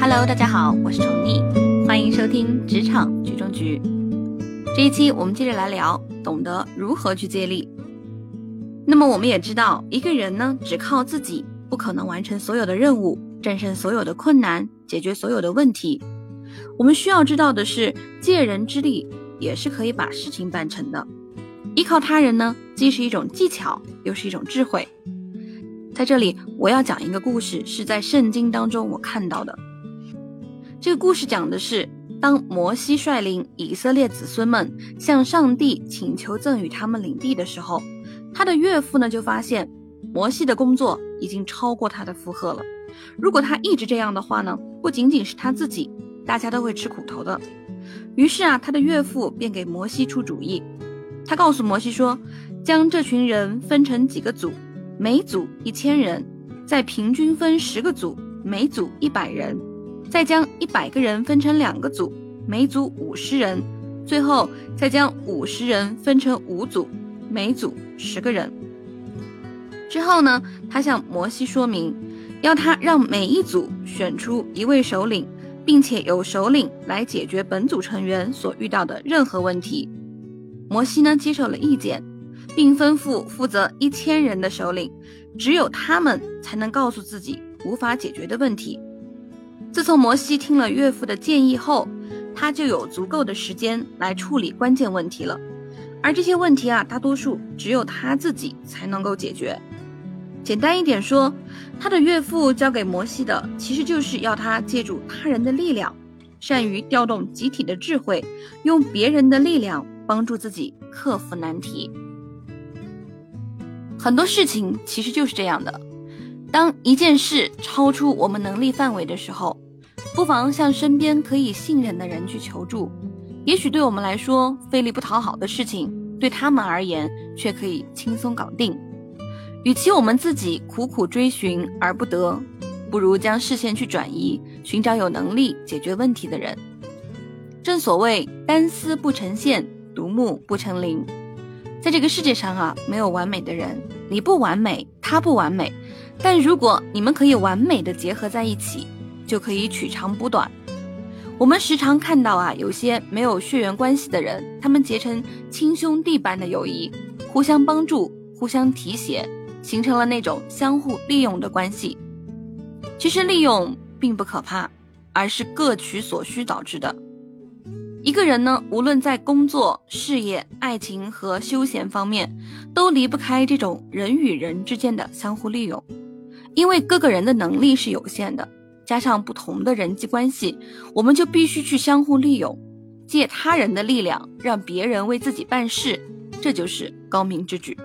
Hello，大家好，我是宠溺，欢迎收听职场局中局。这一期我们接着来聊，懂得如何去借力。那么我们也知道，一个人呢，只靠自己不可能完成所有的任务，战胜所有的困难，解决所有的问题。我们需要知道的是，借人之力也是可以把事情办成的。依靠他人呢，既是一种技巧，又是一种智慧。在这里，我要讲一个故事，是在圣经当中我看到的。这个故事讲的是，当摩西率领以色列子孙们向上帝请求赠予他们领地的时候，他的岳父呢就发现摩西的工作已经超过他的负荷了。如果他一直这样的话呢，不仅仅是他自己，大家都会吃苦头的。于是啊，他的岳父便给摩西出主意，他告诉摩西说，将这群人分成几个组。每组一千人，再平均分十个组，每组一百人，再将一百个人分成两个组，每组五十人，最后再将五十人分成五组，每组十个人。之后呢，他向摩西说明，要他让每一组选出一位首领，并且由首领来解决本组成员所遇到的任何问题。摩西呢，接受了意见。并吩咐负责一千人的首领，只有他们才能告诉自己无法解决的问题。自从摩西听了岳父的建议后，他就有足够的时间来处理关键问题了。而这些问题啊，大多数只有他自己才能够解决。简单一点说，他的岳父交给摩西的，其实就是要他借助他人的力量，善于调动集体的智慧，用别人的力量帮助自己克服难题。很多事情其实就是这样的，当一件事超出我们能力范围的时候，不妨向身边可以信任的人去求助。也许对我们来说费力不讨好的事情，对他们而言却可以轻松搞定。与其我们自己苦苦追寻而不得，不如将视线去转移，寻找有能力解决问题的人。正所谓单丝不成线，独木不成林。在这个世界上啊，没有完美的人，你不完美，他不完美，但如果你们可以完美的结合在一起，就可以取长补短。我们时常看到啊，有些没有血缘关系的人，他们结成亲兄弟般的友谊，互相帮助，互相提携，形成了那种相互利用的关系。其实利用并不可怕，而是各取所需导致的。一个人呢，无论在工作、事业、爱情和休闲方面，都离不开这种人与人之间的相互利用。因为各个人的能力是有限的，加上不同的人际关系，我们就必须去相互利用，借他人的力量让别人为自己办事，这就是高明之举。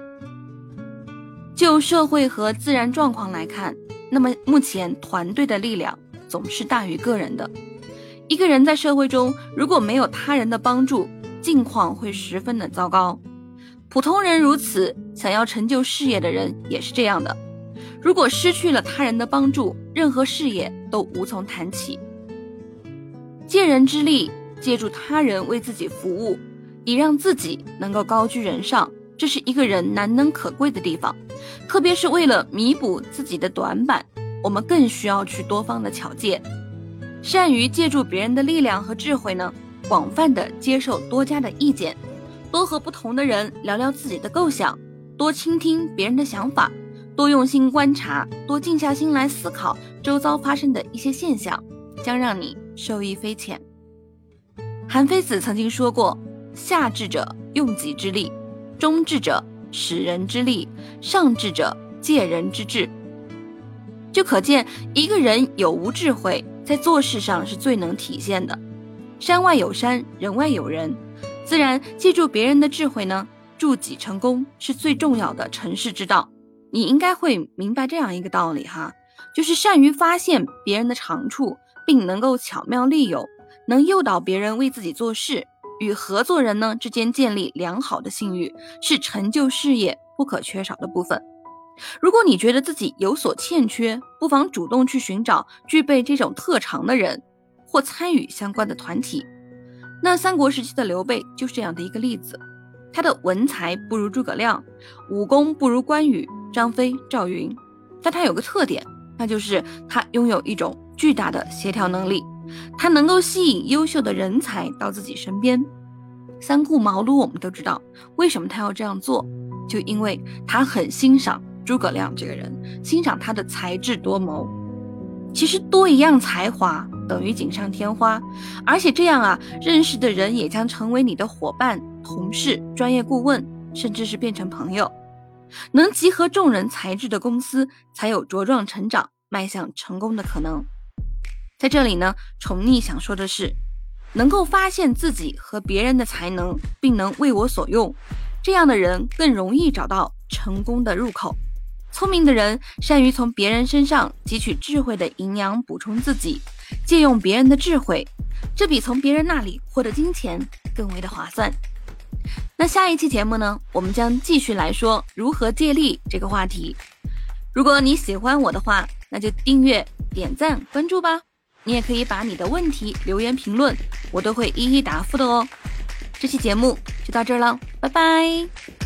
就社会和自然状况来看，那么目前团队的力量总是大于个人的。一个人在社会中如果没有他人的帮助，境况会十分的糟糕。普通人如此，想要成就事业的人也是这样的。如果失去了他人的帮助，任何事业都无从谈起。借人之力，借助他人为自己服务，以让自己能够高居人上，这是一个人难能可贵的地方。特别是为了弥补自己的短板，我们更需要去多方的巧借。善于借助别人的力量和智慧呢，广泛的接受多家的意见，多和不同的人聊聊自己的构想，多倾听别人的想法，多用心观察，多静下心来思考周遭发生的一些现象，将让你受益匪浅。韩非子曾经说过：“下智者用己之力，中智者使人之力，上智者借人之智。”就可见一个人有无智慧。在做事上是最能体现的。山外有山，人外有人，自然借助别人的智慧呢，助己成功是最重要的成事之道。你应该会明白这样一个道理哈，就是善于发现别人的长处，并能够巧妙利用，能诱导别人为自己做事，与合作人呢之间建立良好的信誉，是成就事业不可缺少的部分。如果你觉得自己有所欠缺，不妨主动去寻找具备这种特长的人，或参与相关的团体。那三国时期的刘备就是这样的一个例子。他的文才不如诸葛亮，武功不如关羽、张飞、赵云，但他有个特点，那就是他拥有一种巨大的协调能力，他能够吸引优秀的人才到自己身边。三顾茅庐，我们都知道为什么他要这样做，就因为他很欣赏诸葛亮这个人，欣赏他的才智多谋。其实多一样才华等于锦上添花，而且这样啊，认识的人也将成为你的伙伴、同事、专业顾问，甚至是变成朋友。能集合众人才智的公司，才有茁壮成长、迈向成功的可能。在这里呢，宠溺想说的是，能够发现自己和别人的才能，并能为我所用，这样的人更容易找到成功的入口。聪明的人善于从别人身上汲取智慧的营养，补充自己，借用别人的智慧，这比从别人那里获得金钱更为的划算。那下一期节目呢，我们将继续来说如何借力这个话题。如果你喜欢我的话，那就订阅、点赞、关注吧。你也可以把你的问题留言评论，我都会一一答复的哦。这期节目就到这儿了，拜拜。